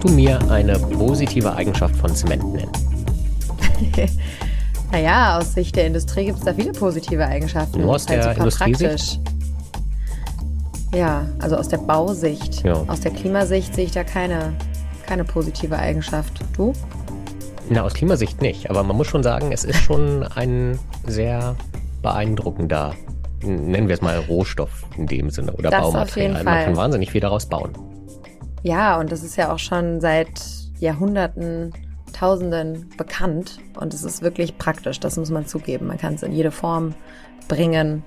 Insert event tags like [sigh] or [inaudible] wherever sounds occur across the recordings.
Kannst du mir eine positive Eigenschaft von Zement nennen? [laughs] naja, aus Sicht der Industrie gibt es da viele positive Eigenschaften. Nur aus der halt Industriesicht? Ja, also aus der Bausicht. Ja. Aus der Klimasicht sehe ich da keine, keine positive Eigenschaft. Du? Na, aus Klimasicht nicht. Aber man muss schon sagen, es ist schon ein sehr beeindruckender, nennen wir es mal Rohstoff in dem Sinne oder das Baumaterial. Man kann wahnsinnig viel daraus bauen. Ja, und das ist ja auch schon seit Jahrhunderten, Tausenden bekannt. Und es ist wirklich praktisch, das muss man zugeben. Man kann es in jede Form bringen.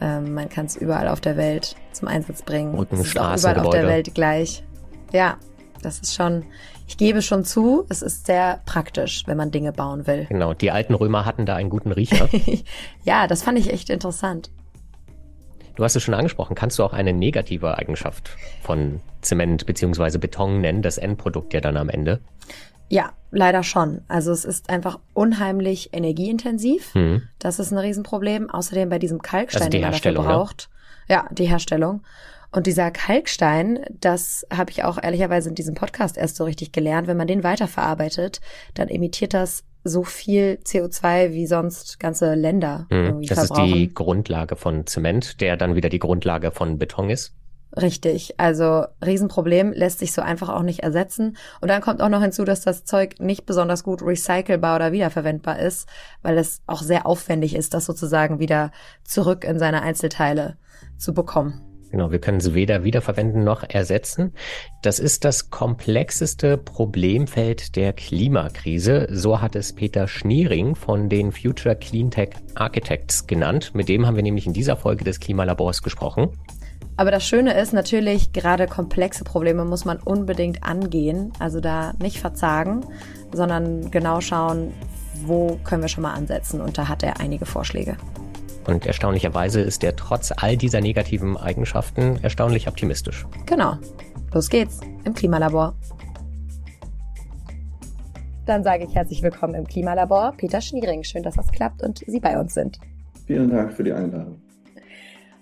Ähm, man kann es überall auf der Welt zum Einsatz bringen. Und es ist auch überall auf der Welt gleich. Ja, das ist schon, ich gebe schon zu, es ist sehr praktisch, wenn man Dinge bauen will. Genau, die alten Römer hatten da einen guten Riecher. [laughs] ja, das fand ich echt interessant. Du hast es schon angesprochen. Kannst du auch eine negative Eigenschaft von Zement bzw. Beton nennen, das Endprodukt ja dann am Ende? Ja, leider schon. Also es ist einfach unheimlich energieintensiv. Hm. Das ist ein Riesenproblem. Außerdem bei diesem Kalkstein, also die den man dafür ne? braucht. Ne? Ja, die Herstellung. Und dieser Kalkstein, das habe ich auch ehrlicherweise in diesem Podcast erst so richtig gelernt. Wenn man den weiterverarbeitet, dann emittiert das so viel CO2 wie sonst ganze Länder. Hm, das verbrauchen. ist die Grundlage von Zement, der dann wieder die Grundlage von Beton ist. Richtig, also Riesenproblem, lässt sich so einfach auch nicht ersetzen. Und dann kommt auch noch hinzu, dass das Zeug nicht besonders gut recycelbar oder wiederverwendbar ist, weil es auch sehr aufwendig ist, das sozusagen wieder zurück in seine Einzelteile zu bekommen. Genau, wir können es weder wiederverwenden noch ersetzen. Das ist das komplexeste Problemfeld der Klimakrise. So hat es Peter Schniering von den Future Cleantech Architects genannt. Mit dem haben wir nämlich in dieser Folge des Klimalabors gesprochen. Aber das Schöne ist natürlich, gerade komplexe Probleme muss man unbedingt angehen. Also da nicht verzagen, sondern genau schauen, wo können wir schon mal ansetzen. Und da hat er einige Vorschläge. Und erstaunlicherweise ist er trotz all dieser negativen Eigenschaften erstaunlich optimistisch. Genau. Los geht's im Klimalabor. Dann sage ich herzlich willkommen im Klimalabor, Peter Schniering. Schön, dass das klappt und Sie bei uns sind. Vielen Dank für die Einladung.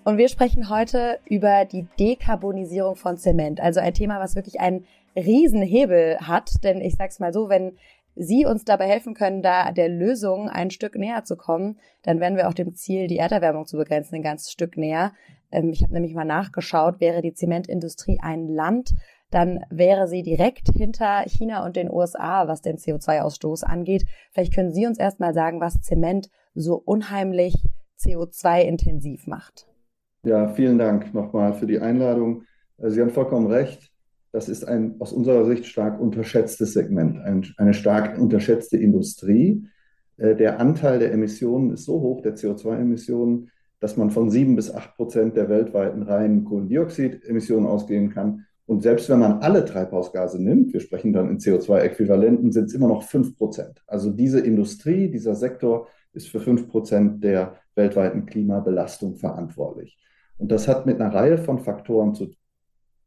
Und wir sprechen heute über die Dekarbonisierung von Zement. Also ein Thema, was wirklich einen Riesenhebel hat. Denn ich sag's mal so, wenn Sie uns dabei helfen können, da der Lösung ein Stück näher zu kommen, dann werden wir auch dem Ziel, die Erderwärmung zu begrenzen, ein ganzes Stück näher. Ähm, ich habe nämlich mal nachgeschaut, wäre die Zementindustrie ein Land, dann wäre sie direkt hinter China und den USA, was den CO2-Ausstoß angeht. Vielleicht können Sie uns erstmal sagen, was Zement so unheimlich CO2-intensiv macht. Ja, vielen Dank nochmal für die Einladung. Äh, Sie haben vollkommen recht. Das ist ein aus unserer Sicht stark unterschätztes Segment, ein, eine stark unterschätzte Industrie. Äh, der Anteil der Emissionen ist so hoch, der CO2-Emissionen, dass man von sieben bis acht Prozent der weltweiten reinen Kohlendioxidemissionen ausgehen kann. Und selbst wenn man alle Treibhausgase nimmt, wir sprechen dann in CO2-Äquivalenten, sind es immer noch fünf Prozent. Also diese Industrie, dieser Sektor ist für fünf Prozent der weltweiten Klimabelastung verantwortlich. Und das hat mit einer Reihe von Faktoren zu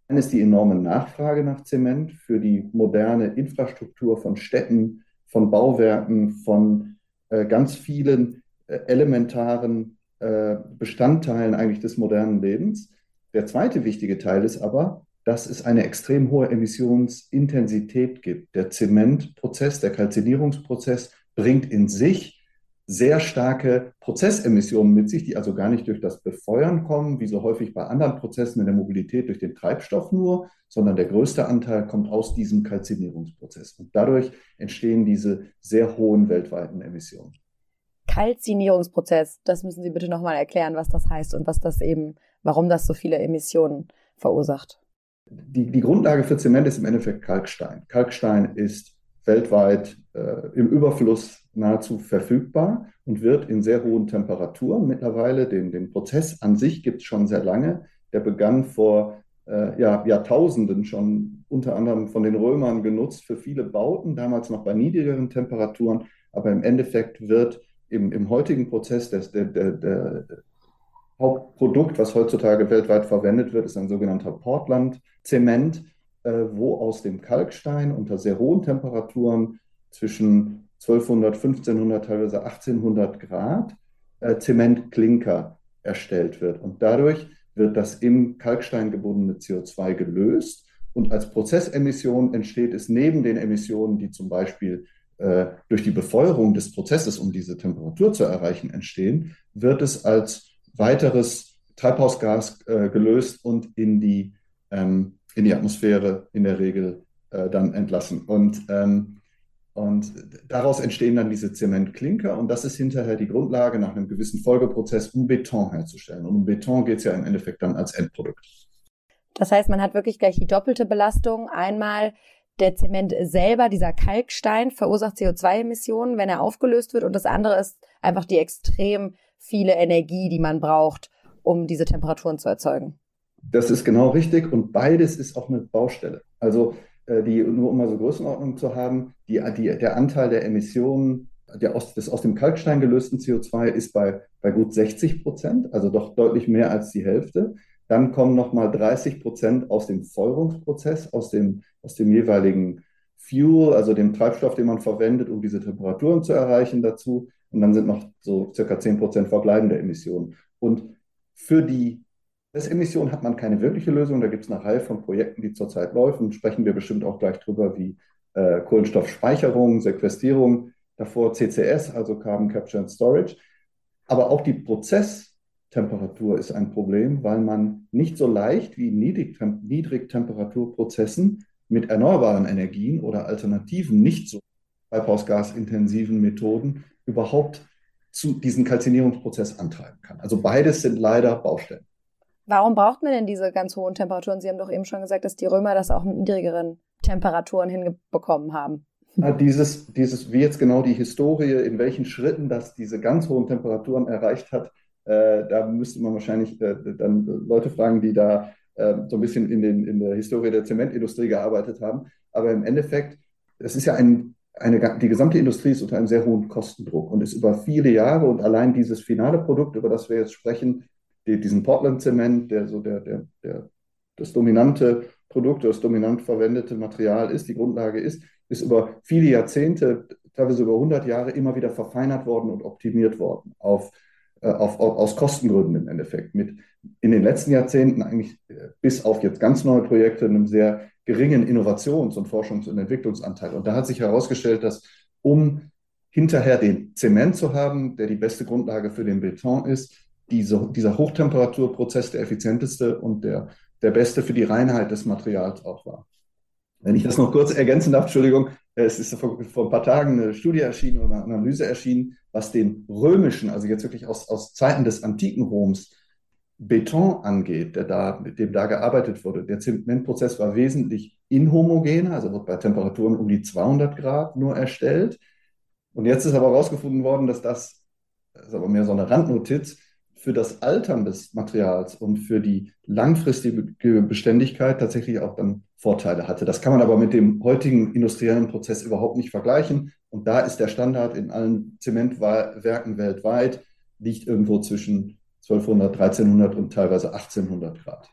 ist die enorme Nachfrage nach Zement für die moderne Infrastruktur von Städten, von Bauwerken, von äh, ganz vielen äh, elementaren äh, Bestandteilen eigentlich des modernen Lebens. Der zweite wichtige Teil ist aber, dass es eine extrem hohe Emissionsintensität gibt. Der Zementprozess, der Kalzinierungsprozess bringt in sich sehr starke Prozessemissionen mit sich, die also gar nicht durch das Befeuern kommen, wie so häufig bei anderen Prozessen in der Mobilität durch den Treibstoff nur, sondern der größte Anteil kommt aus diesem Kalzinierungsprozess. Und dadurch entstehen diese sehr hohen weltweiten Emissionen. Kalzinierungsprozess, das müssen Sie bitte nochmal erklären, was das heißt und was das eben, warum das so viele Emissionen verursacht. Die, die Grundlage für Zement ist im Endeffekt Kalkstein. Kalkstein ist weltweit äh, im Überfluss nahezu verfügbar und wird in sehr hohen Temperaturen. Mittlerweile, den, den Prozess an sich gibt es schon sehr lange, der begann vor äh, ja, Jahrtausenden schon unter anderem von den Römern genutzt für viele Bauten, damals noch bei niedrigeren Temperaturen, aber im Endeffekt wird im, im heutigen Prozess des, der, der, der Hauptprodukt, was heutzutage weltweit verwendet wird, ist ein sogenannter Portland-Zement, wo aus dem Kalkstein unter sehr hohen Temperaturen zwischen 1200, 1500, teilweise 1800 Grad äh, Zementklinker erstellt wird. Und dadurch wird das im Kalkstein gebundene CO2 gelöst Und als Prozessemission entsteht es neben den Emissionen, die zum Beispiel äh, durch die Befeuerung des Prozesses, um diese Temperatur zu erreichen, entstehen, wird es als weiteres Treibhausgas äh, gelöst und in die, ähm, in die Atmosphäre in der Regel äh, dann entlassen. Und, ähm, und daraus entstehen dann diese Zementklinker und das ist hinterher die Grundlage nach einem gewissen Folgeprozess, um Beton herzustellen. Und um Beton geht es ja im Endeffekt dann als Endprodukt. Das heißt, man hat wirklich gleich die doppelte Belastung. Einmal der Zement selber, dieser Kalkstein, verursacht CO2-Emissionen, wenn er aufgelöst wird. Und das andere ist einfach die extrem viele Energie, die man braucht, um diese Temperaturen zu erzeugen. Das ist genau richtig. Und beides ist auch eine Baustelle. Also äh, die, nur um mal so Größenordnung zu haben, die, die, der Anteil der Emissionen der aus, des aus dem Kalkstein gelösten CO2 ist bei, bei gut 60 Prozent, also doch deutlich mehr als die Hälfte. Dann kommen nochmal 30 Prozent aus dem Feuerungsprozess, aus dem, aus dem jeweiligen Fuel, also dem Treibstoff, den man verwendet, um diese Temperaturen zu erreichen, dazu. Und dann sind noch so circa 10 Prozent verbleibende Emissionen. Und für die Emissionen hat man keine wirkliche Lösung. Da gibt es eine Reihe von Projekten, die zurzeit laufen. Sprechen wir bestimmt auch gleich drüber, wie äh, Kohlenstoffspeicherung, Sequestrierung, davor CCS, also Carbon Capture and Storage. Aber auch die Prozesstemperatur ist ein Problem, weil man nicht so leicht wie in Niedrigtemperaturprozessen mit erneuerbaren Energien oder alternativen, nicht so treibhausgasintensiven Methoden überhaupt zu diesem Kalzinierungsprozess antreiben kann. Also beides sind leider Baustellen. Warum braucht man denn diese ganz hohen Temperaturen? Sie haben doch eben schon gesagt, dass die Römer das auch mit niedrigeren Temperaturen hinbekommen haben. Ja, dieses, dieses, wie jetzt genau die Historie, in welchen Schritten das diese ganz hohen Temperaturen erreicht hat, äh, da müsste man wahrscheinlich äh, dann Leute fragen, die da äh, so ein bisschen in, den, in der Historie der Zementindustrie gearbeitet haben. Aber im Endeffekt, es ist ja ein, eine, die gesamte Industrie ist unter einem sehr hohen Kostendruck und ist über viele Jahre und allein dieses finale Produkt, über das wir jetzt sprechen, die, diesen Portland-Zement, der so der, der, der, das dominante Produkt, das dominant verwendete Material ist, die Grundlage ist, ist über viele Jahrzehnte, teilweise über 100 Jahre immer wieder verfeinert worden und optimiert worden auf, äh, auf, auf, aus Kostengründen im Endeffekt. Mit in den letzten Jahrzehnten eigentlich äh, bis auf jetzt ganz neue Projekte einem sehr geringen Innovations- und Forschungs- und Entwicklungsanteil. Und da hat sich herausgestellt, dass um hinterher den Zement zu haben, der die beste Grundlage für den Beton ist, diese, dieser Hochtemperaturprozess der effizienteste und der, der beste für die Reinheit des Materials auch war. Wenn ich das noch kurz ergänzen darf, Entschuldigung, es ist vor, vor ein paar Tagen eine Studie erschienen oder eine Analyse erschienen, was den römischen, also jetzt wirklich aus, aus Zeiten des antiken Roms, Beton angeht, der da, mit dem da gearbeitet wurde. Der Zementprozess war wesentlich inhomogener, also wird bei Temperaturen um die 200 Grad nur erstellt. Und jetzt ist aber herausgefunden worden, dass das, das ist aber mehr so eine Randnotiz, für das Altern des Materials und für die langfristige Beständigkeit tatsächlich auch dann Vorteile hatte. Das kann man aber mit dem heutigen industriellen Prozess überhaupt nicht vergleichen. Und da ist der Standard in allen Zementwerken weltweit, liegt irgendwo zwischen 1200, 1300 und teilweise 1800 Grad.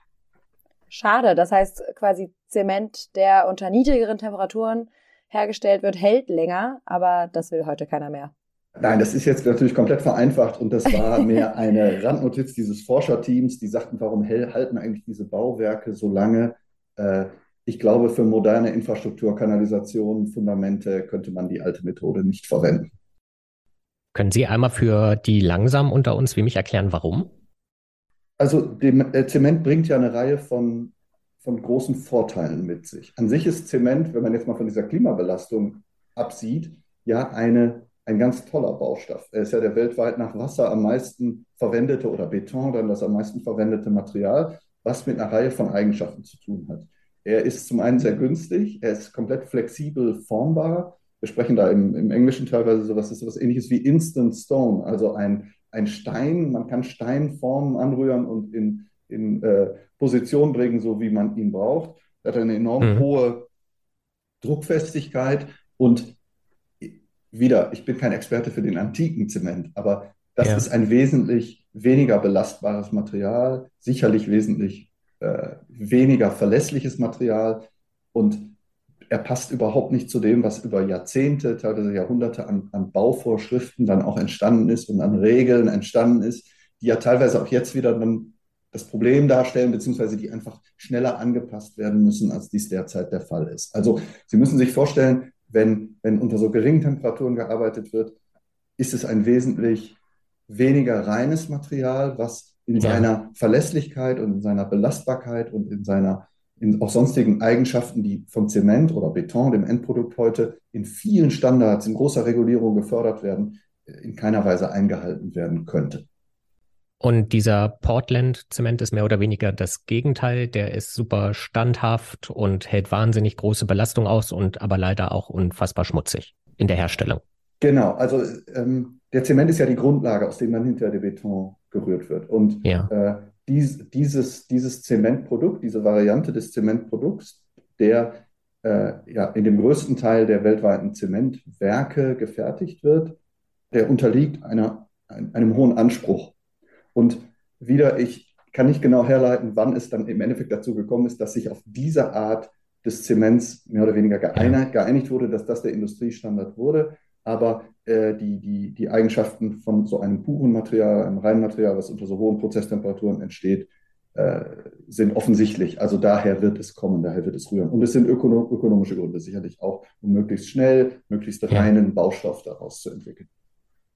Schade, das heißt quasi Zement, der unter niedrigeren Temperaturen hergestellt wird, hält länger, aber das will heute keiner mehr. Nein, das ist jetzt natürlich komplett vereinfacht und das war [laughs] mehr eine Randnotiz dieses Forscherteams, die sagten, warum halten eigentlich diese Bauwerke so lange? Äh, ich glaube, für moderne Infrastruktur, Kanalisation, Fundamente könnte man die alte Methode nicht verwenden. Können Sie einmal für die langsam unter uns wie mich erklären, warum? Also dem, äh, Zement bringt ja eine Reihe von, von großen Vorteilen mit sich. An sich ist Zement, wenn man jetzt mal von dieser Klimabelastung absieht, ja eine ein ganz toller Baustoff. Er ist ja der weltweit nach Wasser am meisten verwendete oder Beton dann das am meisten verwendete Material, was mit einer Reihe von Eigenschaften zu tun hat. Er ist zum einen sehr günstig, er ist komplett flexibel formbar. Wir sprechen da im, im Englischen teilweise sowas, ist sowas ähnliches wie Instant Stone, also ein, ein Stein. Man kann Steinformen anrühren und in, in äh, Position bringen, so wie man ihn braucht. Er hat eine enorm mhm. hohe Druckfestigkeit und wieder, ich bin kein Experte für den antiken Zement, aber das ja. ist ein wesentlich weniger belastbares Material, sicherlich wesentlich äh, weniger verlässliches Material und er passt überhaupt nicht zu dem, was über Jahrzehnte, teilweise Jahrhunderte an, an Bauvorschriften dann auch entstanden ist und an Regeln entstanden ist, die ja teilweise auch jetzt wieder dann das Problem darstellen, beziehungsweise die einfach schneller angepasst werden müssen, als dies derzeit der Fall ist. Also Sie müssen sich vorstellen, wenn, wenn unter so geringen Temperaturen gearbeitet wird, ist es ein wesentlich weniger reines Material, was in ja. seiner Verlässlichkeit und in seiner Belastbarkeit und in seiner in auch sonstigen Eigenschaften, die vom Zement oder Beton, dem Endprodukt heute, in vielen Standards, in großer Regulierung gefördert werden, in keiner Weise eingehalten werden könnte. Und dieser Portland-Zement ist mehr oder weniger das Gegenteil. Der ist super standhaft und hält wahnsinnig große Belastung aus und aber leider auch unfassbar schmutzig in der Herstellung. Genau, also ähm, der Zement ist ja die Grundlage, aus dem dann hinterher der Beton gerührt wird. Und ja. äh, dies, dieses, dieses Zementprodukt, diese Variante des Zementprodukts, der äh, ja in dem größten Teil der weltweiten Zementwerke gefertigt wird, der unterliegt einer, einem hohen Anspruch. Und wieder, ich kann nicht genau herleiten, wann es dann im Endeffekt dazu gekommen ist, dass sich auf diese Art des Zements mehr oder weniger geeinigt, wurde, dass das der Industriestandard wurde. Aber äh, die, die, die Eigenschaften von so einem puren Material, einem reinen Material, was unter so hohen Prozesstemperaturen entsteht, äh, sind offensichtlich. Also daher wird es kommen, daher wird es rühren. Und es sind ökonom ökonomische Gründe sicherlich auch, um möglichst schnell, möglichst reinen Baustoff daraus zu entwickeln.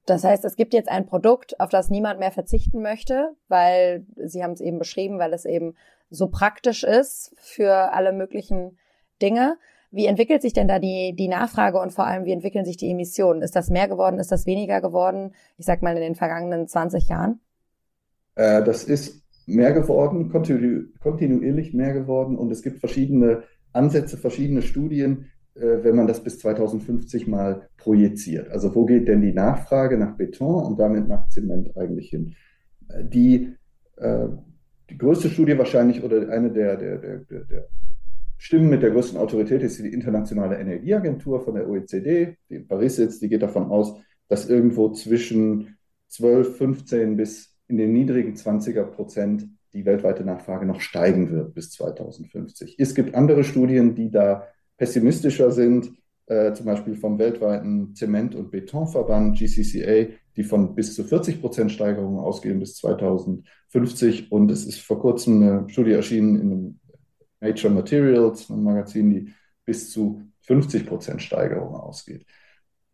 Das heißt, es gibt jetzt ein Produkt, auf das niemand mehr verzichten möchte, weil Sie haben es eben beschrieben, weil es eben so praktisch ist für alle möglichen Dinge. Wie entwickelt sich denn da die, die Nachfrage und vor allem, wie entwickeln sich die Emissionen? Ist das mehr geworden? Ist das weniger geworden? Ich sag mal in den vergangenen 20 Jahren? Äh, das ist mehr geworden, kontinu kontinuierlich mehr geworden und es gibt verschiedene Ansätze, verschiedene Studien, wenn man das bis 2050 mal projiziert. Also wo geht denn die Nachfrage nach Beton und damit nach Zement eigentlich hin? Äh, die, äh, die größte Studie wahrscheinlich oder eine der, der, der, der, Stimmen mit der größten Autorität ist die Internationale Energieagentur von der OECD, die in Paris sitzt, die geht davon aus, dass irgendwo zwischen 12, 15 bis in den niedrigen 20er Prozent die weltweite Nachfrage noch steigen wird bis 2050. Es gibt andere Studien, die da pessimistischer sind, äh, zum Beispiel vom weltweiten Zement- und Betonverband GCCA, die von bis zu 40 Prozent Steigerungen ausgehen bis 2050. Und es ist vor kurzem eine Studie erschienen in einem Nature Materials, einem Magazin, die bis zu 50 Prozent Steigerung ausgeht.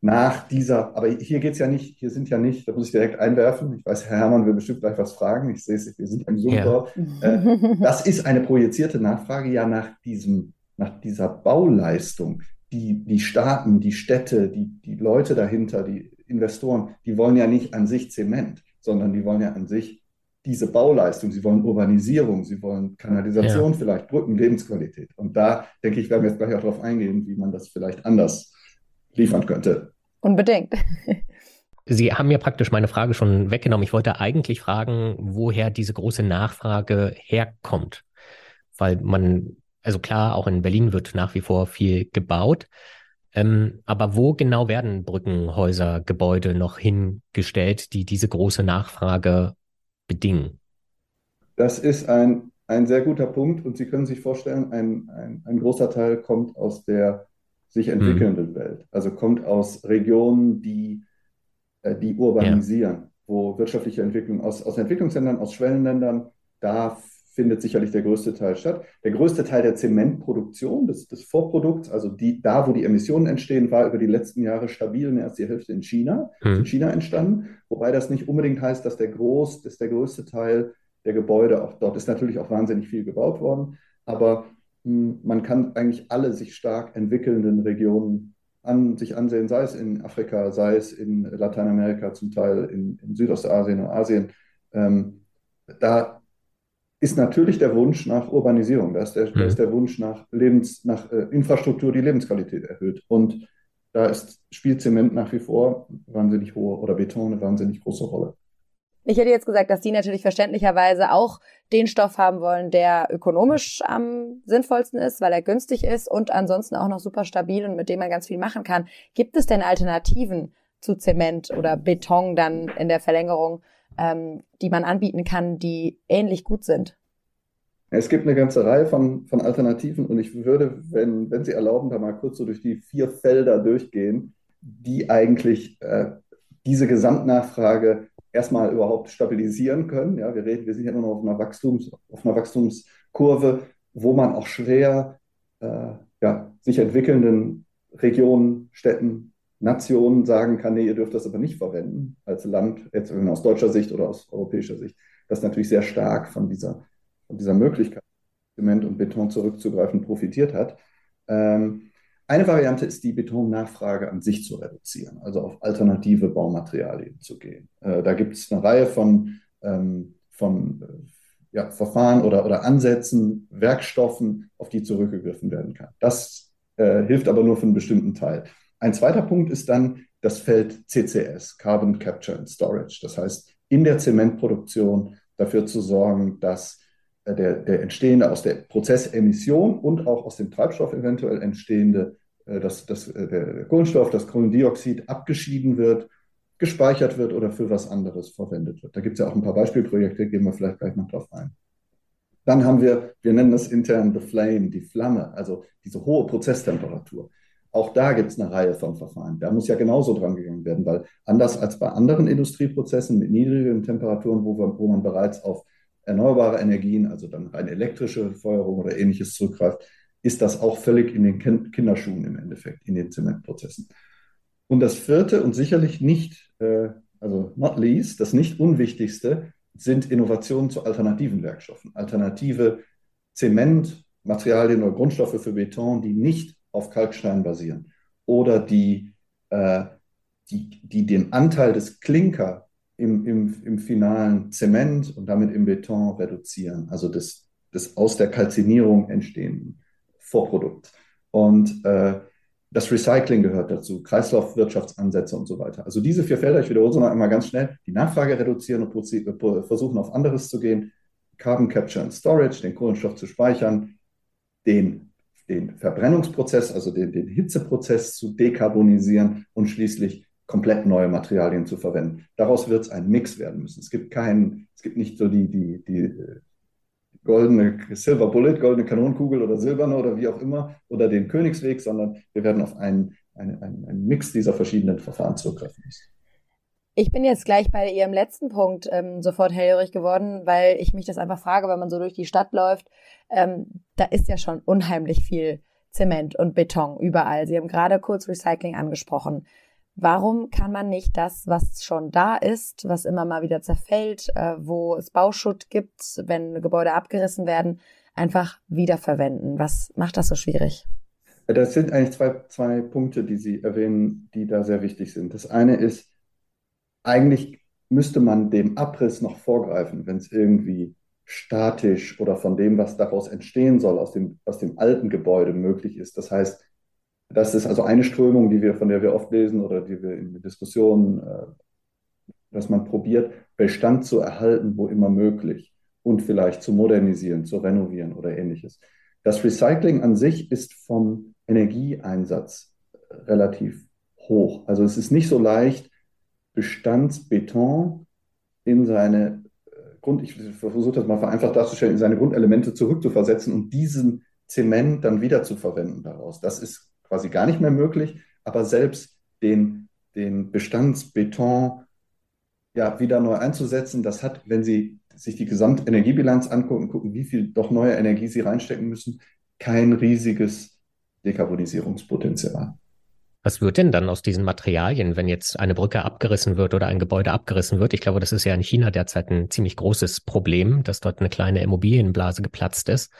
Nach dieser, aber hier geht es ja nicht, hier sind ja nicht, da muss ich direkt einwerfen, ich weiß, Herr Herrmann will bestimmt gleich was fragen, ich sehe es, wir sind im Zoom. Ja. Äh, das ist eine projizierte Nachfrage ja nach diesem nach dieser Bauleistung, die, die Staaten, die Städte, die, die Leute dahinter, die Investoren, die wollen ja nicht an sich Zement, sondern die wollen ja an sich diese Bauleistung. Sie wollen Urbanisierung, sie wollen Kanalisation ja. vielleicht, Brücken, Lebensqualität. Und da denke ich, werden wir jetzt gleich auch darauf eingehen, wie man das vielleicht anders liefern könnte. Unbedingt. Sie haben mir praktisch meine Frage schon weggenommen. Ich wollte eigentlich fragen, woher diese große Nachfrage herkommt. Weil man also klar, auch in Berlin wird nach wie vor viel gebaut. Ähm, aber wo genau werden Brückenhäuser, Gebäude noch hingestellt, die diese große Nachfrage bedingen? Das ist ein, ein sehr guter Punkt und Sie können sich vorstellen, ein, ein, ein großer Teil kommt aus der sich hm. entwickelnden hm. Welt. Also kommt aus Regionen, die, äh, die urbanisieren, ja. wo wirtschaftliche Entwicklung aus, aus Entwicklungsländern, aus Schwellenländern, da findet sicherlich der größte Teil statt. Der größte Teil der Zementproduktion, des, des Vorprodukts, also die, da, wo die Emissionen entstehen, war über die letzten Jahre stabil, mehr als die Hälfte in China, mhm. in China entstanden. Wobei das nicht unbedingt heißt, dass der, groß, dass der größte Teil der Gebäude auch dort ist natürlich auch wahnsinnig viel gebaut worden. Aber mh, hm, man kann eigentlich alle sich stark entwickelnden Regionen an, sich ansehen, sei es in Afrika, sei es in Lateinamerika, zum Teil in, in Südostasien und Asien. Ähm, da ist natürlich der Wunsch nach Urbanisierung. Da ist der, mhm. da ist der Wunsch nach, Lebens, nach äh, Infrastruktur, die Lebensqualität erhöht. Und da ist, spielt Zement nach wie vor wahnsinnig hohe oder Beton eine wahnsinnig große Rolle. Ich hätte jetzt gesagt, dass die natürlich verständlicherweise auch den Stoff haben wollen, der ökonomisch am sinnvollsten ist, weil er günstig ist und ansonsten auch noch super stabil und mit dem man ganz viel machen kann. Gibt es denn Alternativen zu Zement oder Beton dann in der Verlängerung, ähm, die man anbieten kann, die ähnlich gut sind? Es gibt eine ganze Reihe von, von Alternativen und ich würde, wenn, wenn Sie erlauben, da mal kurz so durch die vier Felder durchgehen, die eigentlich äh, diese Gesamtnachfrage erstmal überhaupt stabilisieren können. Ja, wir reden, wir sind ja nur noch auf einer, Wachstums, auf einer Wachstumskurve, wo man auch schwer äh, ja, sich entwickelnden Regionen, Städten, Nationen sagen kann, nee, ihr dürft das aber nicht verwenden als Land, jetzt aus deutscher Sicht oder aus europäischer Sicht. Das ist natürlich sehr stark von dieser, von dieser Möglichkeit, Zement und Beton zurückzugreifen, profitiert hat. Ähm, eine Variante ist die Betonnachfrage an sich zu reduzieren, also auf alternative Baumaterialien zu gehen. Äh, da gibt es eine Reihe von, ähm, von äh, ja, Verfahren oder, oder Ansätzen, Werkstoffen, auf die zurückgegriffen werden kann. Das äh, hilft aber nur für einen bestimmten Teil. Ein zweiter Punkt ist dann das Feld CCS, Carbon Capture and Storage. Das heißt, in der Zementproduktion dafür zu sorgen, dass äh, der, der entstehende aus der Prozessemission und auch aus dem Treibstoff eventuell entstehende äh, dass, dass äh, der Kohlenstoff, das Kohlendioxid abgeschieden wird, gespeichert wird oder für was anderes verwendet wird. Da gibt es ja auch ein paar Beispielprojekte, gehen wir vielleicht gleich noch drauf ein. Dann haben wir, wir nennen das intern the flame, die Flamme, also diese hohe Prozesstemperatur. Auch da gibt es eine Reihe von Verfahren. Da muss ja genauso dran gegangen werden, weil anders als bei anderen Industrieprozessen mit niedrigen Temperaturen, wo, wir, wo man bereits auf erneuerbare Energien, also dann rein elektrische Feuerung oder ähnliches zurückgreift, ist das auch völlig in den Kinderschuhen im Endeffekt, in den Zementprozessen. Und das vierte und sicherlich nicht, äh, also not least, das nicht unwichtigste, sind Innovationen zu alternativen Werkstoffen. Alternative Zementmaterialien oder Grundstoffe für Beton, die nicht auf Kalkstein basieren oder die, äh, die, die den Anteil des Klinker im, im, im finalen Zement und damit im Beton reduzieren, also des, des aus der Kalzinierung entstehenden. Vorprodukt. Und äh, das Recycling gehört dazu, Kreislaufwirtschaftsansätze und so weiter. Also diese vier Felder, ich wiederhole es noch einmal ganz schnell, die Nachfrage reduzieren und äh, versuchen auf anderes zu gehen, Carbon Capture and Storage, den Kohlenstoff zu speichern, den, den Verbrennungsprozess, also den, den Hitzeprozess zu dekarbonisieren und schließlich komplett neue Materialien zu verwenden. Daraus wird es ein Mix werden müssen. Es gibt keinen, es gibt nicht so die, die, die äh, goldene Silver Bullet, goldene Kanonenkugel oder silberne oder wie auch immer oder den Königsweg, sondern wir werden auf einen, einen, einen Mix dieser verschiedenen Verfahren zurückgreifen müssen. Ich bin jetzt gleich bei Ihrem letzten Punkt ähm, sofort hellhörig geworden, weil ich mich das einfach frage, wenn man so durch die Stadt läuft, ähm, da ist ja schon unheimlich viel Zement und Beton überall. Sie haben gerade kurz Recycling angesprochen. Warum kann man nicht das, was schon da ist, was immer mal wieder zerfällt, äh, wo es Bauschutt gibt, wenn Gebäude abgerissen werden, einfach wiederverwenden? Was macht das so schwierig? Das sind eigentlich zwei, zwei Punkte, die Sie erwähnen, die da sehr wichtig sind. Das eine ist, eigentlich müsste man dem Abriss noch vorgreifen, wenn es irgendwie statisch oder von dem, was daraus entstehen soll, aus dem, aus dem alten Gebäude möglich ist. Das heißt, das ist also eine Strömung, die wir, von der wir oft lesen oder die wir in Diskussionen, äh, dass man probiert, Bestand zu erhalten, wo immer möglich und vielleicht zu modernisieren, zu renovieren oder ähnliches. Das Recycling an sich ist vom Energieeinsatz relativ hoch. Also es ist nicht so leicht, Bestandsbeton in seine äh, Grund, ich versuche das mal vereinfacht darzustellen, in seine Grundelemente zurückzuversetzen und diesen Zement dann wieder zu verwenden daraus. Das ist quasi gar nicht mehr möglich, aber selbst den, den Bestandsbeton ja, wieder neu einzusetzen, das hat, wenn Sie sich die Gesamtenergiebilanz angucken, gucken, wie viel doch neue Energie Sie reinstecken müssen, kein riesiges Dekarbonisierungspotenzial. Was wird denn dann aus diesen Materialien, wenn jetzt eine Brücke abgerissen wird oder ein Gebäude abgerissen wird? Ich glaube, das ist ja in China derzeit ein ziemlich großes Problem, dass dort eine kleine Immobilienblase geplatzt ist.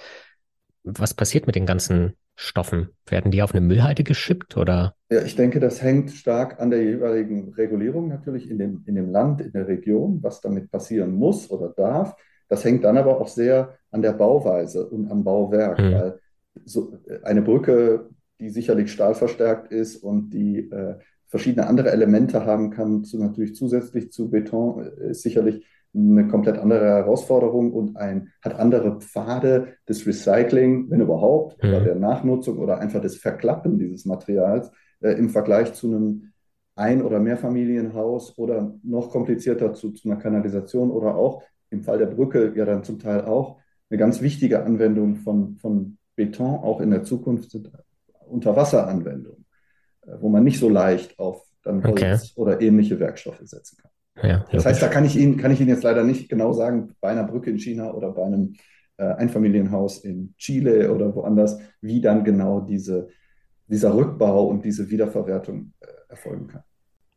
Was passiert mit den ganzen Stoffen? Werden die auf eine Müllhalde geschippt oder? Ja, ich denke, das hängt stark an der jeweiligen Regulierung natürlich in dem, in dem Land, in der Region, was damit passieren muss oder darf. Das hängt dann aber auch sehr an der Bauweise und am Bauwerk, mhm. weil so eine Brücke, die sicherlich stahlverstärkt ist und die äh, verschiedene andere Elemente haben kann, zu, natürlich zusätzlich zu Beton, äh, ist sicherlich eine komplett andere Herausforderung und ein, hat andere Pfade des Recycling, wenn überhaupt, mhm. oder der Nachnutzung oder einfach des Verklappen dieses Materials äh, im Vergleich zu einem Ein- oder Mehrfamilienhaus oder noch komplizierter zu, zu einer Kanalisation oder auch im Fall der Brücke ja dann zum Teil auch eine ganz wichtige Anwendung von, von Beton auch in der Zukunft sind Unterwasseranwendungen, äh, wo man nicht so leicht auf dann Holz okay. oder ähnliche Werkstoffe setzen kann. Ja, das heißt, da kann ich, Ihnen, kann ich Ihnen jetzt leider nicht genau sagen, bei einer Brücke in China oder bei einem äh, Einfamilienhaus in Chile oder woanders, wie dann genau diese, dieser Rückbau und diese Wiederverwertung äh, erfolgen kann.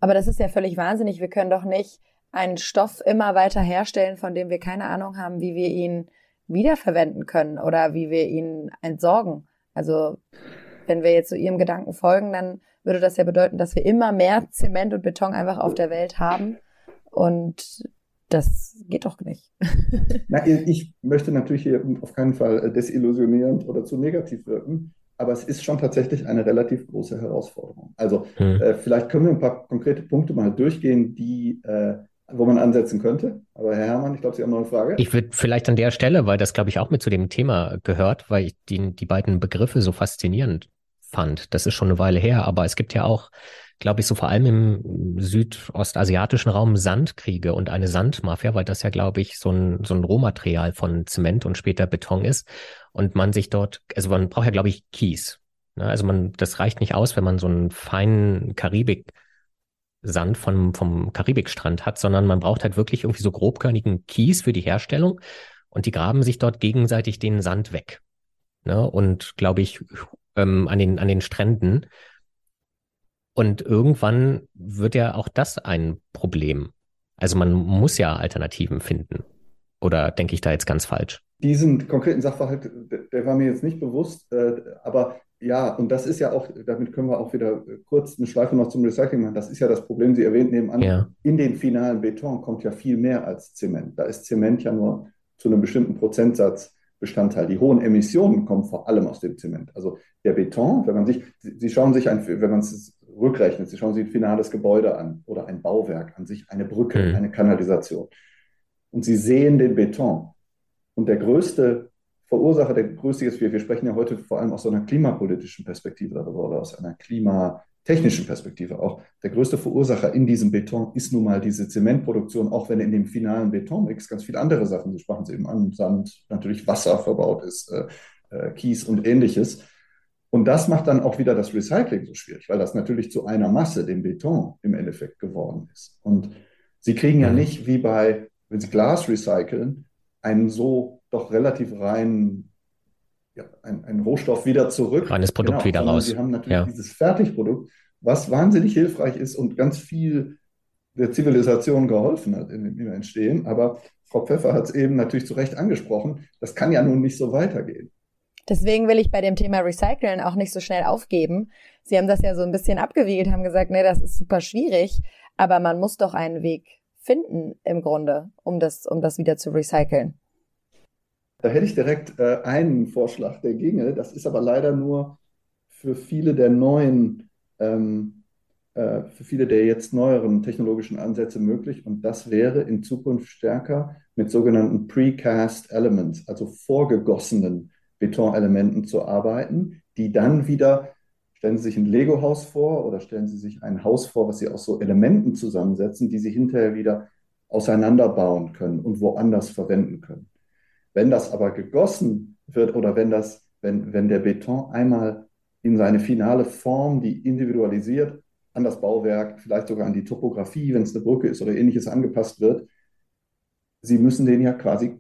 Aber das ist ja völlig wahnsinnig. Wir können doch nicht einen Stoff immer weiter herstellen, von dem wir keine Ahnung haben, wie wir ihn wiederverwenden können oder wie wir ihn entsorgen. Also wenn wir jetzt so Ihrem Gedanken folgen, dann würde das ja bedeuten, dass wir immer mehr Zement und Beton einfach auf der Welt haben. Und das geht doch nicht. [laughs] Na, ich möchte natürlich hier auf keinen Fall desillusionierend oder zu negativ wirken, aber es ist schon tatsächlich eine relativ große Herausforderung. Also hm. äh, vielleicht können wir ein paar konkrete Punkte mal durchgehen, die äh, wo man ansetzen könnte. Aber Herr Herrmann, ich glaube, Sie haben noch eine Frage. Ich würde vielleicht an der Stelle, weil das, glaube ich, auch mit zu dem Thema gehört, weil ich die, die beiden Begriffe so faszinierend fand. Das ist schon eine Weile her, aber es gibt ja auch, glaube ich, so vor allem im südostasiatischen Raum Sandkriege und eine Sandmafia, weil das ja, glaube ich, so ein, so ein Rohmaterial von Zement und später Beton ist. Und man sich dort, also man braucht ja, glaube ich, Kies. Ne? Also man, das reicht nicht aus, wenn man so einen feinen Karibik Sand vom, vom Karibikstrand hat, sondern man braucht halt wirklich irgendwie so grobkörnigen Kies für die Herstellung und die graben sich dort gegenseitig den Sand weg. Ne? Und glaube ich, ähm, an, den, an den Stränden. Und irgendwann wird ja auch das ein Problem. Also man muss ja Alternativen finden. Oder denke ich da jetzt ganz falsch? Diesen konkreten Sachverhalt, der war mir jetzt nicht bewusst, äh, aber ja, und das ist ja auch, damit können wir auch wieder kurz eine Schleife noch zum Recycling machen. Das ist ja das Problem, Sie erwähnt nebenan, ja. in den finalen Beton kommt ja viel mehr als Zement. Da ist Zement ja nur zu einem bestimmten Prozentsatz Bestandteil. Die hohen Emissionen kommen vor allem aus dem Zement. Also der Beton, wenn man sich, Sie schauen sich ein, wenn man es rückrechnet, Sie schauen sich ein finales Gebäude an oder ein Bauwerk an sich, eine Brücke, mhm. eine Kanalisation. Und Sie sehen den Beton. Und der größte Verursacher, der größte ist, wir, wir sprechen ja heute vor allem aus so einer klimapolitischen Perspektive darüber oder aus einer klimatechnischen Perspektive auch. Der größte Verursacher in diesem Beton ist nun mal diese Zementproduktion, auch wenn in dem finalen Betonmix ganz viele andere Sachen, Sie sprachen es eben an, Sand, natürlich Wasser verbaut ist, äh, äh, Kies und ähnliches. Und das macht dann auch wieder das Recycling so schwierig, weil das natürlich zu einer Masse, dem Beton, im Endeffekt geworden ist. Und Sie kriegen ja mhm. nicht wie bei, wenn Sie Glas recyceln, einen so doch relativ rein ja, ein, ein Rohstoff wieder zurück. Reines Produkt genau, wieder raus. Sie haben natürlich ja. dieses Fertigprodukt, was wahnsinnig hilfreich ist und ganz viel der Zivilisation geholfen hat im, im Entstehen. Aber Frau Pfeffer hat es eben natürlich zu Recht angesprochen, das kann ja nun nicht so weitergehen. Deswegen will ich bei dem Thema Recyceln auch nicht so schnell aufgeben. Sie haben das ja so ein bisschen abgewiegelt, haben gesagt, nee, das ist super schwierig, aber man muss doch einen Weg finden im Grunde, um das, um das wieder zu recyceln. Da hätte ich direkt äh, einen Vorschlag, der ginge. Das ist aber leider nur für viele der neuen, ähm, äh, für viele der jetzt neueren technologischen Ansätze möglich. Und das wäre in Zukunft stärker mit sogenannten Precast Elements, also vorgegossenen Betonelementen zu arbeiten, die dann wieder, stellen Sie sich ein Lego-Haus vor oder stellen Sie sich ein Haus vor, was Sie aus so Elementen zusammensetzen, die Sie hinterher wieder auseinanderbauen können und woanders verwenden können. Wenn das aber gegossen wird oder wenn, das, wenn, wenn der Beton einmal in seine finale Form, die individualisiert an das Bauwerk, vielleicht sogar an die Topografie, wenn es eine Brücke ist oder ähnliches angepasst wird, Sie müssen den ja quasi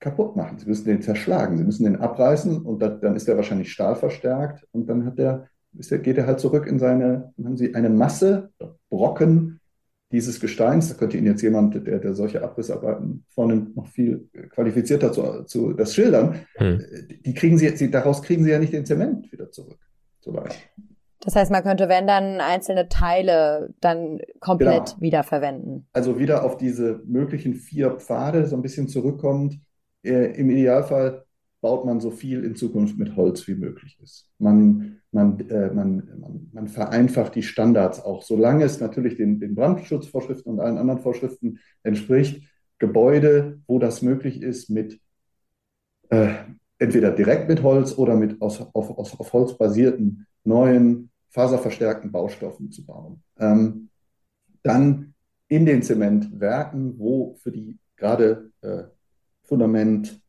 kaputt machen. Sie müssen den zerschlagen, Sie müssen den abreißen und das, dann ist er wahrscheinlich stahlverstärkt und dann hat der, der, geht er halt zurück in seine, haben Sie eine Masse, Brocken dieses Gesteins, da könnte Ihnen jetzt jemand, der, der solche Abrissarbeiten vornimmt, noch viel qualifizierter zu, zu das schildern, hm. die kriegen Sie, Sie, daraus kriegen Sie ja nicht den Zement wieder zurück. So Das heißt, man könnte, wenn dann einzelne Teile dann komplett genau. wiederverwenden. Also wieder auf diese möglichen vier Pfade so ein bisschen zurückkommend. Äh, Im Idealfall baut man so viel in Zukunft mit Holz wie möglich ist. Man, man, äh, man, man, vereinfacht die Standards auch, solange es natürlich den, den Brandschutzvorschriften und allen anderen Vorschriften entspricht. Gebäude, wo das möglich ist, mit äh, entweder direkt mit Holz oder mit aus, auf, aus, auf Holz basierten neuen faserverstärkten Baustoffen zu bauen. Ähm, dann in den Zementwerken, wo für die gerade äh, Fundament,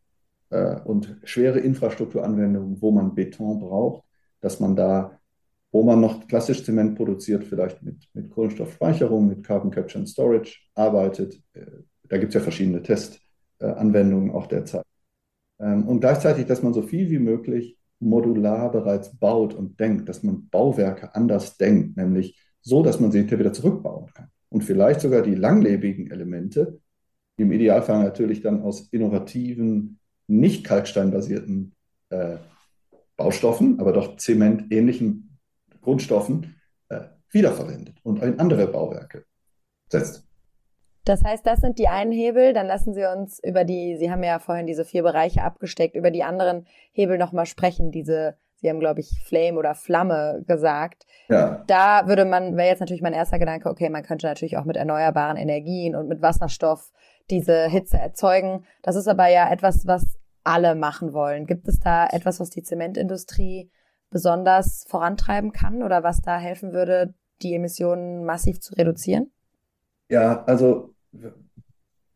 äh, und schwere Infrastrukturanwendungen, wo man Beton braucht, dass man da wo man noch klassisch Zement produziert, vielleicht mit, mit Kohlenstoffspeicherung, mit Carbon Capture and Storage arbeitet. Äh, da gibt es ja verschiedene Testanwendungen auch derzeit. Ähm, und gleichzeitig, dass man so viel wie möglich modular bereits baut und denkt, dass man Bauwerke anders denkt, nämlich so, dass man sie hinterher wieder zurückbauen kann. Und vielleicht sogar die langlebigen Elemente, die im Idealfall natürlich dann aus innovativen, nicht kalksteinbasierten äh, Baustoffen, aber doch zementähnlichen Grundstoffen äh, wiederverwendet und in andere Bauwerke setzt. Das heißt, das sind die einen Hebel. Dann lassen Sie uns über die, Sie haben ja vorhin diese vier Bereiche abgesteckt, über die anderen Hebel nochmal sprechen. Diese, Sie haben, glaube ich, Flame oder Flamme gesagt. Ja. Da würde man, wäre jetzt natürlich mein erster Gedanke, okay, man könnte natürlich auch mit erneuerbaren Energien und mit Wasserstoff diese Hitze erzeugen. Das ist aber ja etwas, was alle machen wollen. Gibt es da etwas, was die Zementindustrie besonders vorantreiben kann oder was da helfen würde, die Emissionen massiv zu reduzieren? Ja, also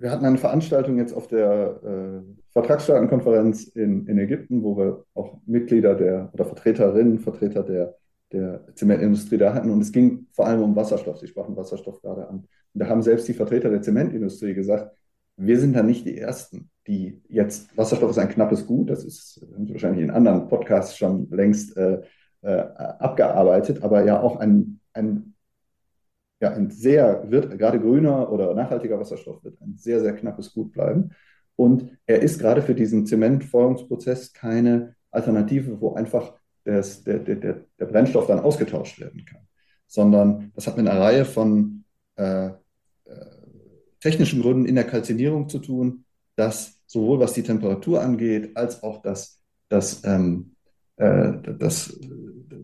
wir hatten eine Veranstaltung jetzt auf der äh, Vertragsstaatenkonferenz in, in Ägypten, wo wir auch Mitglieder der oder Vertreterinnen, Vertreter der, der Zementindustrie da hatten. Und es ging vor allem um Wasserstoff. Sie sprachen Wasserstoff gerade an. Und da haben selbst die Vertreter der Zementindustrie gesagt, wir sind da nicht die Ersten, die jetzt, Wasserstoff ist ein knappes Gut, das ist, wahrscheinlich in anderen Podcasts schon längst äh, äh, abgearbeitet, aber ja auch ein, ein ja, ein sehr, wird gerade grüner oder nachhaltiger Wasserstoff wird ein sehr, sehr knappes Gut bleiben. Und er ist gerade für diesen Zementfeuerungsprozess keine Alternative, wo einfach das, der, der, der Brennstoff dann ausgetauscht werden kann, sondern das hat mit einer Reihe von äh, technischen Gründen in der Kalzinierung zu tun, dass sowohl was die Temperatur angeht, als auch das, das, ähm, äh, das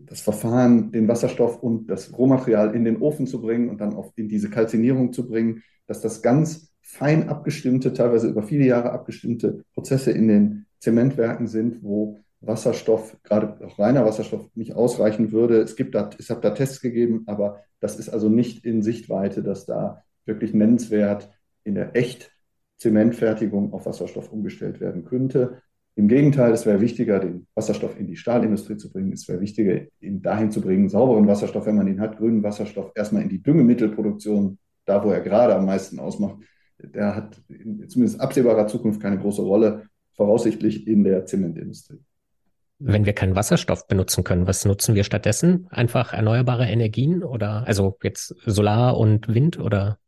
das Verfahren, den Wasserstoff und das Rohmaterial in den Ofen zu bringen und dann auch in diese Kalzinierung zu bringen, dass das ganz fein abgestimmte, teilweise über viele Jahre abgestimmte Prozesse in den Zementwerken sind, wo Wasserstoff, gerade auch reiner Wasserstoff, nicht ausreichen würde. Es gibt da, es hat da Tests gegeben, aber das ist also nicht in Sichtweite, dass da wirklich nennenswert in der echt Zementfertigung auf Wasserstoff umgestellt werden könnte. Im Gegenteil, es wäre wichtiger, den Wasserstoff in die Stahlindustrie zu bringen. Es wäre wichtiger, ihn dahin zu bringen, sauberen Wasserstoff, wenn man ihn hat, grünen Wasserstoff, erstmal in die Düngemittelproduktion, da wo er gerade am meisten ausmacht. Der hat in zumindest absehbarer Zukunft keine große Rolle, voraussichtlich in der Zementindustrie. Wenn wir keinen Wasserstoff benutzen können, was nutzen wir stattdessen? Einfach erneuerbare Energien oder also jetzt Solar und Wind oder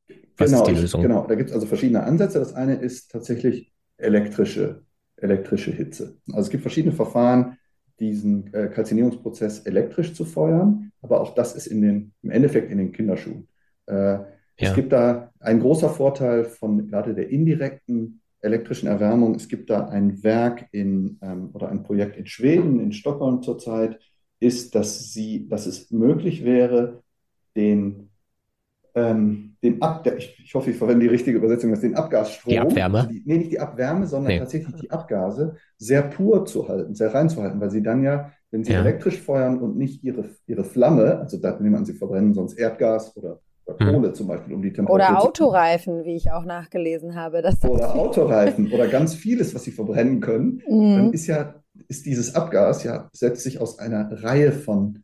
was genau, ist die Lösung? Genau, da gibt es also verschiedene Ansätze. Das eine ist tatsächlich elektrische elektrische Hitze. Also es gibt verschiedene Verfahren, diesen äh, Kalzinierungsprozess elektrisch zu feuern, aber auch das ist in den, im Endeffekt in den Kinderschuhen. Äh, ja. Es gibt da einen großer Vorteil von gerade der indirekten elektrischen Erwärmung. Es gibt da ein Werk in ähm, oder ein Projekt in Schweden, in Stockholm zurzeit, ist, dass sie, dass es möglich wäre, den ähm, den Ab ich, ich, hoffe, ich verwende die richtige Übersetzung, dass den Abgasstrom, die Abwärme, die, nee, nicht die Abwärme, sondern nee. tatsächlich die Abgase sehr pur zu halten, sehr rein zu halten, weil sie dann ja, wenn sie ja. elektrisch feuern und nicht ihre, ihre Flamme, also da nehmen man sie verbrennen sonst Erdgas oder, oder hm. Kohle hm. zum Beispiel, um die Temperatur Oder Autoreifen, wie ich auch nachgelesen habe. oder [laughs] Autoreifen oder ganz vieles, was sie verbrennen können, mhm. dann ist ja, ist dieses Abgas ja, setzt sich aus einer Reihe von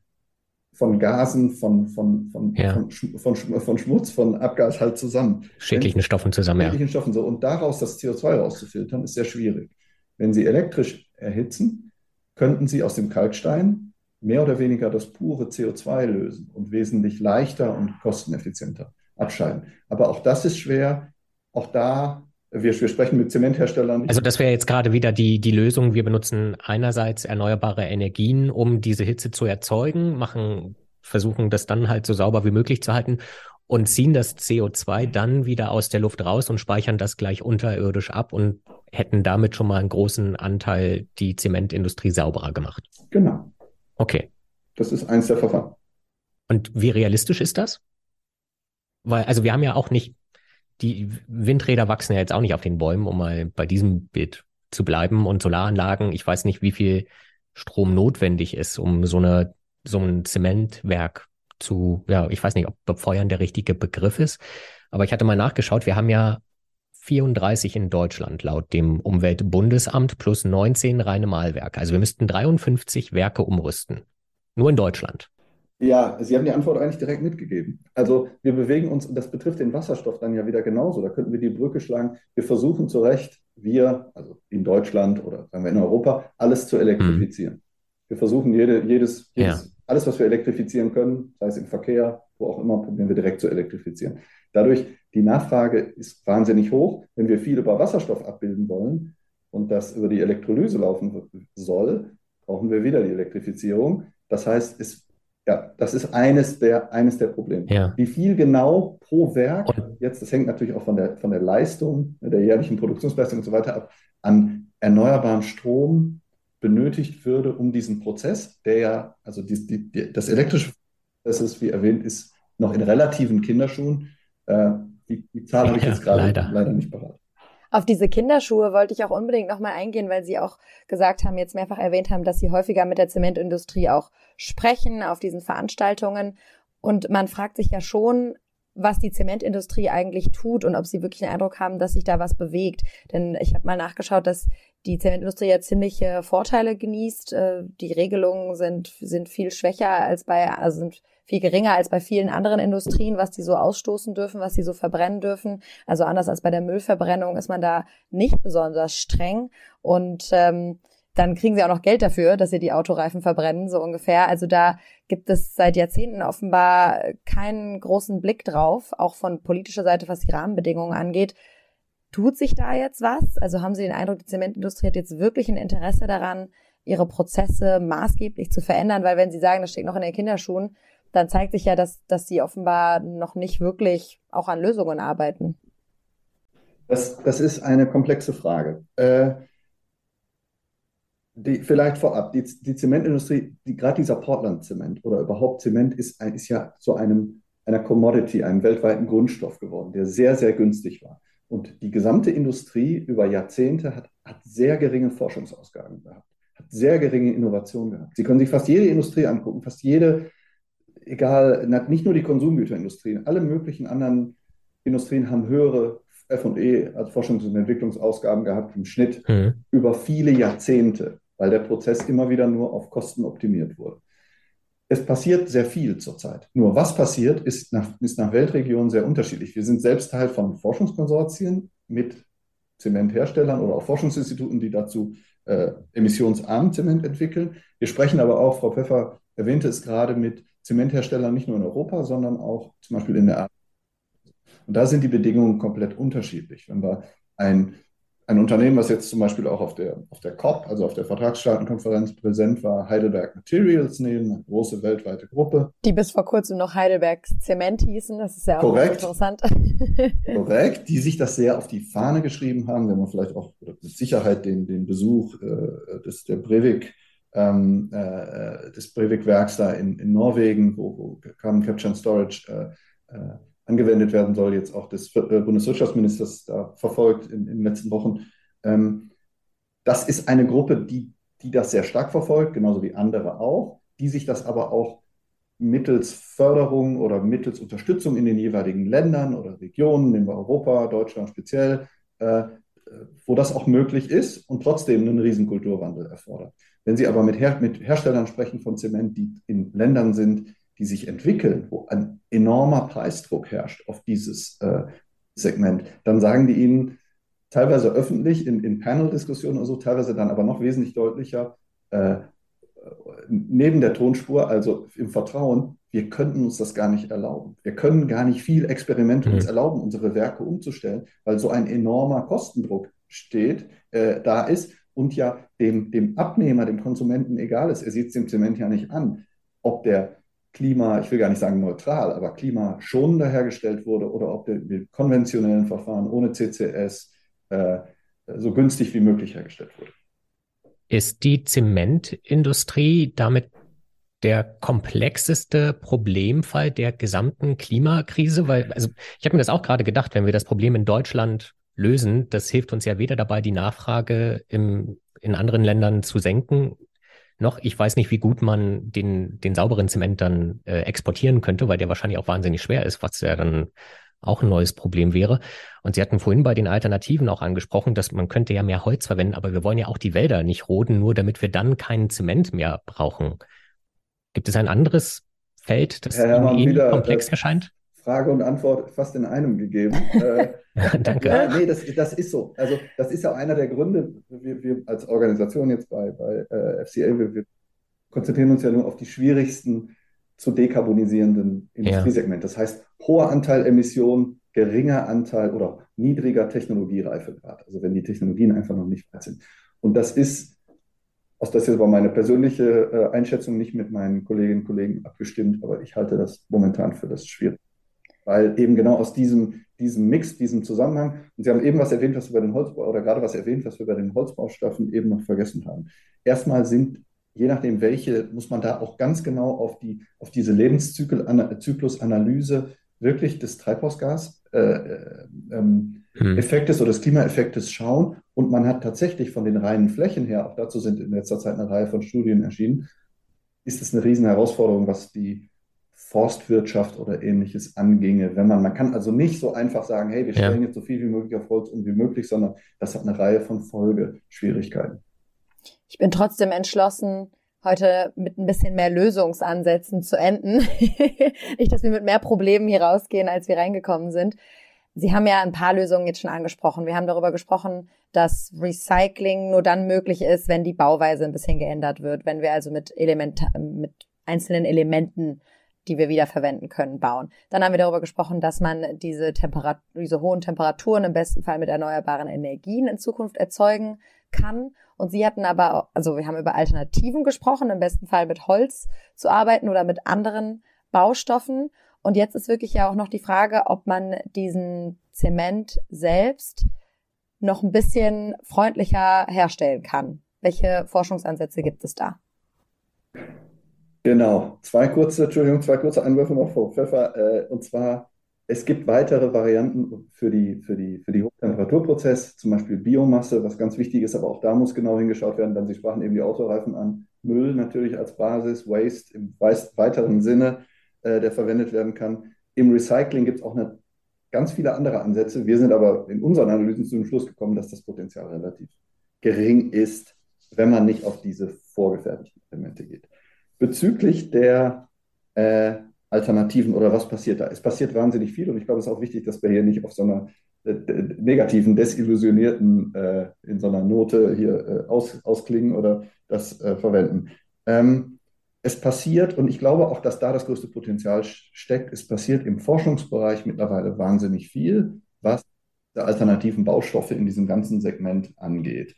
von Gasen, von, von, von, ja. von, von, von, Schmutz, von Abgas halt zusammen. Schädlichen Stoffen zusammen, Schädlichen ja. Stoffen so. Und daraus das CO2 rauszufiltern, ist sehr schwierig. Wenn Sie elektrisch erhitzen, könnten Sie aus dem Kalkstein mehr oder weniger das pure CO2 lösen und wesentlich leichter und kosteneffizienter abscheiden. Aber auch das ist schwer. Auch da wir, wir sprechen mit Zementherstellern. Also das wäre jetzt gerade wieder die, die Lösung. Wir benutzen einerseits erneuerbare Energien, um diese Hitze zu erzeugen, machen, versuchen das dann halt so sauber wie möglich zu halten und ziehen das CO2 dann wieder aus der Luft raus und speichern das gleich unterirdisch ab und hätten damit schon mal einen großen Anteil die Zementindustrie sauberer gemacht. Genau. Okay. Das ist eins der Verfahren. Und wie realistisch ist das? Weil, also wir haben ja auch nicht die Windräder wachsen ja jetzt auch nicht auf den Bäumen, um mal bei diesem Bild zu bleiben. Und Solaranlagen, ich weiß nicht, wie viel Strom notwendig ist, um so eine, so ein Zementwerk zu, ja, ich weiß nicht, ob befeuern der richtige Begriff ist. Aber ich hatte mal nachgeschaut, wir haben ja 34 in Deutschland laut dem Umweltbundesamt plus 19 reine Mahlwerke. Also wir müssten 53 Werke umrüsten. Nur in Deutschland. Ja, Sie haben die Antwort eigentlich direkt mitgegeben. Also wir bewegen uns, und das betrifft den Wasserstoff dann ja wieder genauso. Da könnten wir die Brücke schlagen. Wir versuchen zu Recht, wir, also in Deutschland oder sagen wir in Europa, alles zu elektrifizieren. Mhm. Wir versuchen jede, jedes, jedes ja. alles, was wir elektrifizieren können, sei es im Verkehr, wo auch immer, probieren wir direkt zu elektrifizieren. Dadurch, die Nachfrage ist wahnsinnig hoch. Wenn wir viel über Wasserstoff abbilden wollen und das über die Elektrolyse laufen soll, brauchen wir wieder die Elektrifizierung. Das heißt, es ja, das ist eines der, eines der Probleme. Ja. Wie viel genau pro Werk, jetzt, das hängt natürlich auch von der, von der Leistung, der jährlichen Produktionsleistung und so weiter ab, an erneuerbaren Strom benötigt würde, um diesen Prozess, der ja, also die, die, die, das elektrische Prozess ist, wie erwähnt, ist noch in relativen Kinderschuhen. Äh, die, die Zahl habe ich ja, jetzt gerade leider. leider nicht parat. Auf diese Kinderschuhe wollte ich auch unbedingt nochmal eingehen, weil Sie auch gesagt haben, jetzt mehrfach erwähnt haben, dass Sie häufiger mit der Zementindustrie auch sprechen auf diesen Veranstaltungen. Und man fragt sich ja schon, was die Zementindustrie eigentlich tut und ob sie wirklich den Eindruck haben, dass sich da was bewegt. Denn ich habe mal nachgeschaut, dass die Zementindustrie ja ziemliche Vorteile genießt. Äh, die Regelungen sind, sind viel schwächer als bei, also sind viel geringer als bei vielen anderen Industrien, was die so ausstoßen dürfen, was sie so verbrennen dürfen. Also anders als bei der Müllverbrennung ist man da nicht besonders streng. Und ähm, dann kriegen sie auch noch Geld dafür, dass sie die Autoreifen verbrennen, so ungefähr. Also da gibt es seit Jahrzehnten offenbar keinen großen Blick drauf, auch von politischer Seite, was die Rahmenbedingungen angeht. Tut sich da jetzt was? Also haben Sie den Eindruck, die Zementindustrie hat jetzt wirklich ein Interesse daran, ihre Prozesse maßgeblich zu verändern? Weil wenn Sie sagen, das steht noch in den Kinderschuhen, dann zeigt sich ja, dass, dass Sie offenbar noch nicht wirklich auch an Lösungen arbeiten. Das, das ist eine komplexe Frage. Äh, die, vielleicht vorab, die, die Zementindustrie, die, gerade dieser Portland-Zement oder überhaupt Zement ist, ist ja zu einem, einer Commodity, einem weltweiten Grundstoff geworden, der sehr, sehr günstig war. Und die gesamte Industrie über Jahrzehnte hat, hat sehr geringe Forschungsausgaben gehabt, hat sehr geringe Innovation gehabt. Sie können sich fast jede Industrie angucken, fast jede, egal, nicht nur die Konsumgüterindustrie, alle möglichen anderen Industrien haben höhere FE, also Forschungs- und Entwicklungsausgaben gehabt im Schnitt mhm. über viele Jahrzehnte weil der Prozess immer wieder nur auf Kosten optimiert wurde. Es passiert sehr viel zurzeit. Nur was passiert, ist nach, ist nach Weltregionen sehr unterschiedlich. Wir sind selbst Teil von Forschungskonsortien mit Zementherstellern oder auch Forschungsinstituten, die dazu äh, emissionsarmen Zement entwickeln. Wir sprechen aber auch, Frau Pfeffer erwähnte es gerade, mit Zementherstellern nicht nur in Europa, sondern auch zum Beispiel in der. Und da sind die Bedingungen komplett unterschiedlich. Wenn wir ein ein Unternehmen, was jetzt zum Beispiel auch auf der, auf der COP, also auf der Vertragsstaatenkonferenz präsent war, Heidelberg Materials nehmen, eine große weltweite Gruppe. Die bis vor kurzem noch Heidelberg Zement hießen, das ist ja auch Korrekt. interessant. [laughs] Korrekt, die sich das sehr auf die Fahne geschrieben haben, wenn man vielleicht auch mit Sicherheit den, den Besuch äh, des, der Breivik ähm, äh, des Breivik-Werks da in, in Norwegen, wo, wo Carbon Capture and Storage äh, äh angewendet werden soll, jetzt auch des äh, Bundeswirtschaftsministers da verfolgt in, in den letzten Wochen. Ähm, das ist eine Gruppe, die, die das sehr stark verfolgt, genauso wie andere auch, die sich das aber auch mittels Förderung oder mittels Unterstützung in den jeweiligen Ländern oder Regionen, nehmen wir Europa, Deutschland speziell, äh, wo das auch möglich ist und trotzdem einen Riesenkulturwandel erfordert. Wenn Sie aber mit, Her mit Herstellern sprechen von Zement, die in Ländern sind, die sich entwickeln, wo ein enormer Preisdruck herrscht auf dieses äh, Segment, dann sagen die ihnen teilweise öffentlich in, in Panel-Diskussionen oder so, teilweise dann aber noch wesentlich deutlicher, äh, neben der Tonspur, also im Vertrauen, wir könnten uns das gar nicht erlauben. Wir können gar nicht viel Experimente uns mhm. erlauben, unsere Werke umzustellen, weil so ein enormer Kostendruck steht, äh, da ist und ja dem, dem Abnehmer, dem Konsumenten egal ist. Er sieht es dem Zement ja nicht an, ob der Klima, ich will gar nicht sagen neutral, aber klimaschonender hergestellt wurde oder ob der mit konventionellen Verfahren ohne CCS äh, so günstig wie möglich hergestellt wurde. Ist die Zementindustrie damit der komplexeste Problemfall der gesamten Klimakrise? Weil, also ich habe mir das auch gerade gedacht, wenn wir das Problem in Deutschland lösen, das hilft uns ja weder dabei, die Nachfrage im, in anderen Ländern zu senken, noch. Ich weiß nicht, wie gut man den, den sauberen Zement dann äh, exportieren könnte, weil der wahrscheinlich auch wahnsinnig schwer ist, was ja dann auch ein neues Problem wäre. Und Sie hatten vorhin bei den Alternativen auch angesprochen, dass man könnte ja mehr Holz verwenden, aber wir wollen ja auch die Wälder nicht roden, nur damit wir dann keinen Zement mehr brauchen. Gibt es ein anderes Feld, das Ihnen komplex äh, erscheint? Frage und Antwort fast in einem gegeben. [laughs] äh, Danke. Ja, nee, das, das ist so. Also das ist ja einer der Gründe, wir, wir als Organisation jetzt bei, bei äh, FCA, wir, wir, konzentrieren uns ja nur auf die schwierigsten zu dekarbonisierenden Industriesegmente. Das heißt, hoher Anteil Emissionen, geringer Anteil oder niedriger Technologiereifegrad. Also wenn die Technologien einfach noch nicht weit sind. Und das ist, aus das ist aber meine persönliche äh, Einschätzung, nicht mit meinen Kolleginnen und Kollegen abgestimmt, aber ich halte das momentan für das schwierig. Weil eben genau aus diesem, diesem Mix, diesem Zusammenhang, und Sie haben eben was erwähnt, was wir bei den Holzbau, oder gerade was erwähnt, was wir bei den Holzbaustoffen eben noch vergessen haben. Erstmal sind, je nachdem welche, muss man da auch ganz genau auf, die, auf diese Lebenszyklusanalyse wirklich des Treibhausgas äh, äh, ähm, hm. Effektes oder des Klimaeffektes schauen. Und man hat tatsächlich von den reinen Flächen her, auch dazu sind in letzter Zeit eine Reihe von Studien erschienen, ist es eine riesen Herausforderung, was die Forstwirtschaft oder ähnliches anginge. Wenn man, man kann also nicht so einfach sagen, hey, wir stellen ja. jetzt so viel wie möglich auf Holz um wie möglich, sondern das hat eine Reihe von Folgeschwierigkeiten. Ich bin trotzdem entschlossen, heute mit ein bisschen mehr Lösungsansätzen zu enden. [laughs] nicht, dass wir mit mehr Problemen hier rausgehen, als wir reingekommen sind. Sie haben ja ein paar Lösungen jetzt schon angesprochen. Wir haben darüber gesprochen, dass Recycling nur dann möglich ist, wenn die Bauweise ein bisschen geändert wird, wenn wir also mit Element, mit einzelnen Elementen die wir wieder verwenden können, bauen. Dann haben wir darüber gesprochen, dass man diese, Temperat diese hohen Temperaturen im besten Fall mit erneuerbaren Energien in Zukunft erzeugen kann. Und sie hatten aber, also wir haben über Alternativen gesprochen, im besten Fall mit Holz zu arbeiten oder mit anderen Baustoffen. Und jetzt ist wirklich ja auch noch die Frage, ob man diesen Zement selbst noch ein bisschen freundlicher herstellen kann. Welche Forschungsansätze gibt es da? Genau, zwei kurze, Entschuldigung, zwei kurze Einwürfe noch vor Pfeffer. Äh, und zwar, es gibt weitere Varianten für die, für die, für die Hochtemperaturprozess, zum Beispiel Biomasse, was ganz wichtig ist, aber auch da muss genau hingeschaut werden, dann Sie sprachen eben die Autoreifen an. Müll natürlich als Basis, Waste im weiteren Sinne, äh, der verwendet werden kann. Im Recycling gibt es auch eine, ganz viele andere Ansätze. Wir sind aber in unseren Analysen zu dem Schluss gekommen, dass das Potenzial relativ gering ist, wenn man nicht auf diese vorgefertigten Elemente geht bezüglich der äh, Alternativen oder was passiert da? Es passiert wahnsinnig viel und ich glaube, es ist auch wichtig, dass wir hier nicht auf so einer äh, negativen, desillusionierten, äh, in so einer Note hier äh, aus, ausklingen oder das äh, verwenden. Ähm, es passiert, und ich glaube auch, dass da das größte Potenzial steckt, es passiert im Forschungsbereich mittlerweile wahnsinnig viel, was die alternativen Baustoffe in diesem ganzen Segment angeht.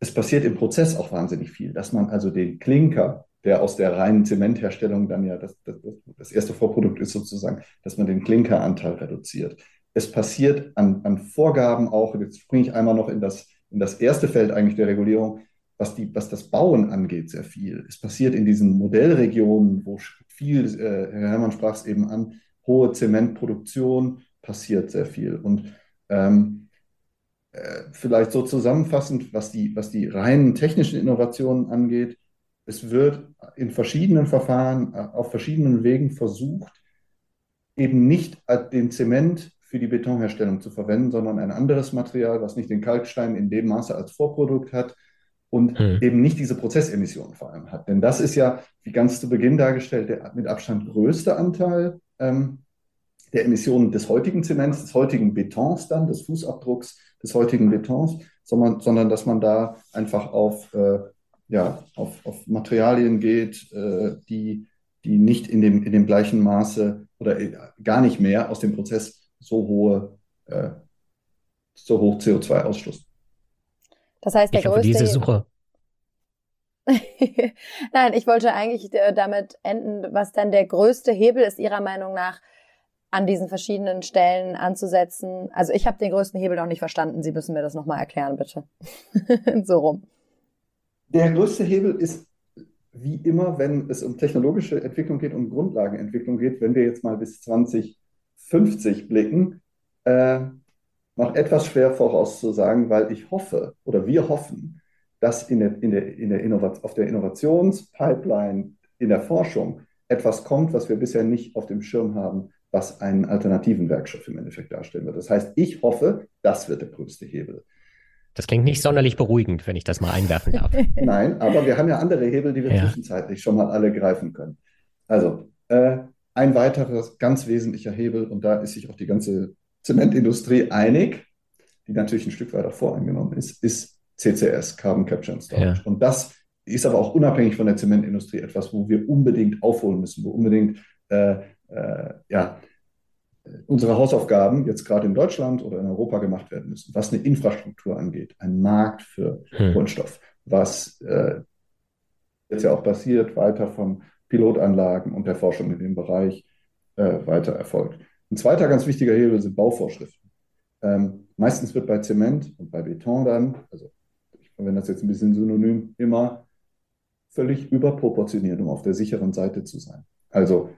Es passiert im Prozess auch wahnsinnig viel, dass man also den Klinker der aus der reinen Zementherstellung dann ja das, das, das erste Vorprodukt ist sozusagen, dass man den Klinkeranteil reduziert. Es passiert an, an Vorgaben auch, jetzt springe ich einmal noch in das, in das erste Feld eigentlich der Regulierung, was, die, was das Bauen angeht, sehr viel. Es passiert in diesen Modellregionen, wo viel, äh, Herr Herrmann sprach es eben an, hohe Zementproduktion, passiert sehr viel. Und ähm, äh, vielleicht so zusammenfassend, was die, was die reinen technischen Innovationen angeht, es wird in verschiedenen Verfahren, äh, auf verschiedenen Wegen versucht, eben nicht den Zement für die Betonherstellung zu verwenden, sondern ein anderes Material, was nicht den Kalkstein in dem Maße als Vorprodukt hat und hm. eben nicht diese Prozessemissionen vor allem hat. Denn das ist ja, wie ganz zu Beginn dargestellt, der mit Abstand größte Anteil ähm, der Emissionen des heutigen Zements, des heutigen Betons dann, des Fußabdrucks des heutigen Betons, sondern, sondern dass man da einfach auf äh, ja, auf, auf Materialien geht, äh, die, die nicht in dem, in dem gleichen Maße oder äh, gar nicht mehr aus dem Prozess so hohe, äh, so hoch CO2-Ausstoß. Das heißt, der ich größte diese Suche. [laughs] Nein, ich wollte eigentlich äh, damit enden, was dann der größte Hebel ist Ihrer Meinung nach, an diesen verschiedenen Stellen anzusetzen. Also ich habe den größten Hebel noch nicht verstanden. Sie müssen mir das nochmal erklären, bitte. [laughs] so rum. Der größte Hebel ist wie immer, wenn es um technologische Entwicklung geht und Grundlagenentwicklung geht, wenn wir jetzt mal bis 2050 blicken, äh, noch etwas schwer vorauszusagen, weil ich hoffe oder wir hoffen, dass in der, in der, in der auf der Innovationspipeline in der Forschung etwas kommt, was wir bisher nicht auf dem Schirm haben, was einen alternativen Werkstoff im Endeffekt darstellen wird. Das heißt, ich hoffe, das wird der größte Hebel. Das klingt nicht sonderlich beruhigend, wenn ich das mal einwerfen darf. [laughs] Nein, aber wir haben ja andere Hebel, die wir ja. zwischenzeitlich schon mal alle greifen können. Also, Äh, ein weiterer ganz wesentlicher Hebel, und da ist sich auch die ganze Zementindustrie einig, die natürlich ein Stück weiter voreingenommen ist, ist CCS, Carbon Capture and Storage. Ja. Und das ist aber auch unabhängig von der Zementindustrie etwas, wo wir unbedingt aufholen müssen, wo unbedingt äh, äh, ja, unsere Hausaufgaben jetzt gerade in Deutschland oder in Europa gemacht werden müssen, was eine Infrastruktur angeht, ein Markt für hm. Grundstoff, was äh, jetzt ja auch passiert, weiter von Pilotanlagen und der Forschung in dem Bereich äh, weiter erfolgt. Ein zweiter ganz wichtiger Hebel sind Bauvorschriften. Ähm, meistens wird bei Zement und bei Beton dann, also ich verwende das jetzt ein bisschen synonym, immer völlig überproportioniert, um auf der sicheren Seite zu sein. Also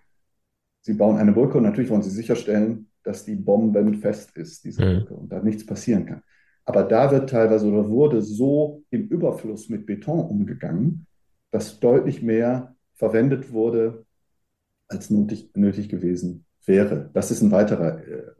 Sie bauen eine Brücke und natürlich wollen Sie sicherstellen, dass die bombenfest ist, diese mhm. Brücke, und da nichts passieren kann. Aber da wird teilweise oder wurde so im Überfluss mit Beton umgegangen, dass deutlich mehr verwendet wurde, als nötig, nötig gewesen wäre. Das ist ein weiterer äh,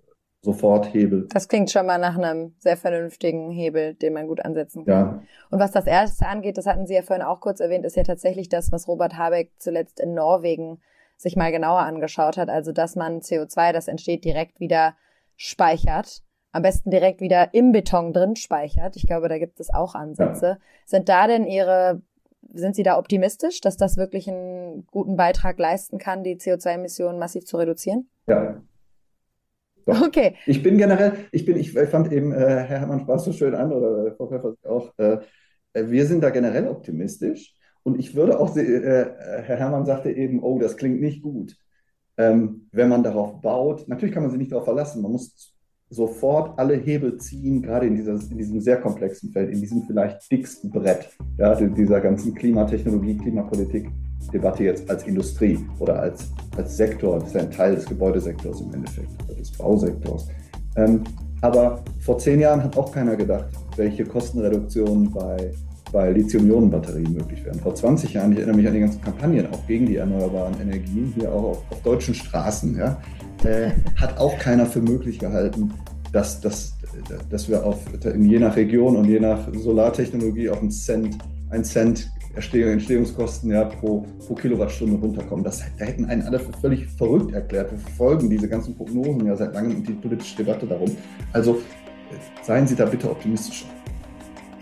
Soforthebel. Das klingt schon mal nach einem sehr vernünftigen Hebel, den man gut ansetzen kann. Ja. Und was das erste angeht, das hatten Sie ja vorhin auch kurz erwähnt, ist ja tatsächlich das, was Robert Habeck zuletzt in Norwegen sich mal genauer angeschaut hat. Also, dass man CO2, das entsteht, direkt wieder speichert. Am besten direkt wieder im Beton drin speichert. Ich glaube, da gibt es auch Ansätze. Sind da denn Ihre, sind Sie da optimistisch, dass das wirklich einen guten Beitrag leisten kann, die CO2-Emissionen massiv zu reduzieren? Ja, doch. Okay. Ich bin generell, ich bin, ich fand eben, äh, Herr Herrmann sprach so schön an, oder Frau Pfeffer auch, äh, wir sind da generell optimistisch. Und ich würde auch, äh, Herr Herrmann sagte eben, oh, das klingt nicht gut. Ähm, wenn man darauf baut, natürlich kann man sich nicht darauf verlassen, man muss sofort alle Hebel ziehen, gerade in, dieser, in diesem sehr komplexen Feld, in diesem vielleicht dicksten Brett ja, dieser ganzen Klimatechnologie, Klimapolitik-Debatte jetzt als Industrie oder als, als Sektor, das ist ein Teil des Gebäudesektors im Endeffekt, des Bausektors. Ähm, aber vor zehn Jahren hat auch keiner gedacht, welche Kostenreduktionen bei bei Lithium-Ionen-Batterien möglich werden. Vor 20 Jahren, ich erinnere mich an die ganzen Kampagnen auch gegen die erneuerbaren Energien, hier auch auf, auf deutschen Straßen, ja, äh, hat auch keiner für möglich gehalten, dass, dass, dass wir auf, je nach Region und je nach Solartechnologie auf einen Cent, ein Cent Entstehungskosten ja, pro, pro Kilowattstunde runterkommen. Das, da hätten einen alle für völlig verrückt erklärt. Wir verfolgen diese ganzen Prognosen ja seit langem und die politische Debatte darum. Also seien Sie da bitte optimistischer.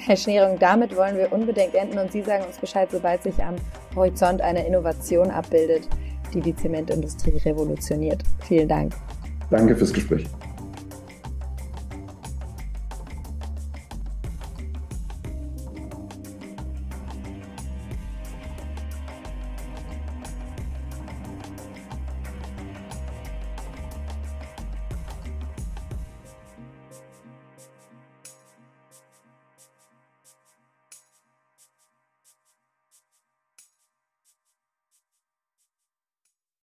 Herr Schneerung, damit wollen wir unbedingt enden und Sie sagen uns Bescheid, sobald sich am Horizont eine Innovation abbildet, die die Zementindustrie revolutioniert. Vielen Dank. Danke fürs Gespräch.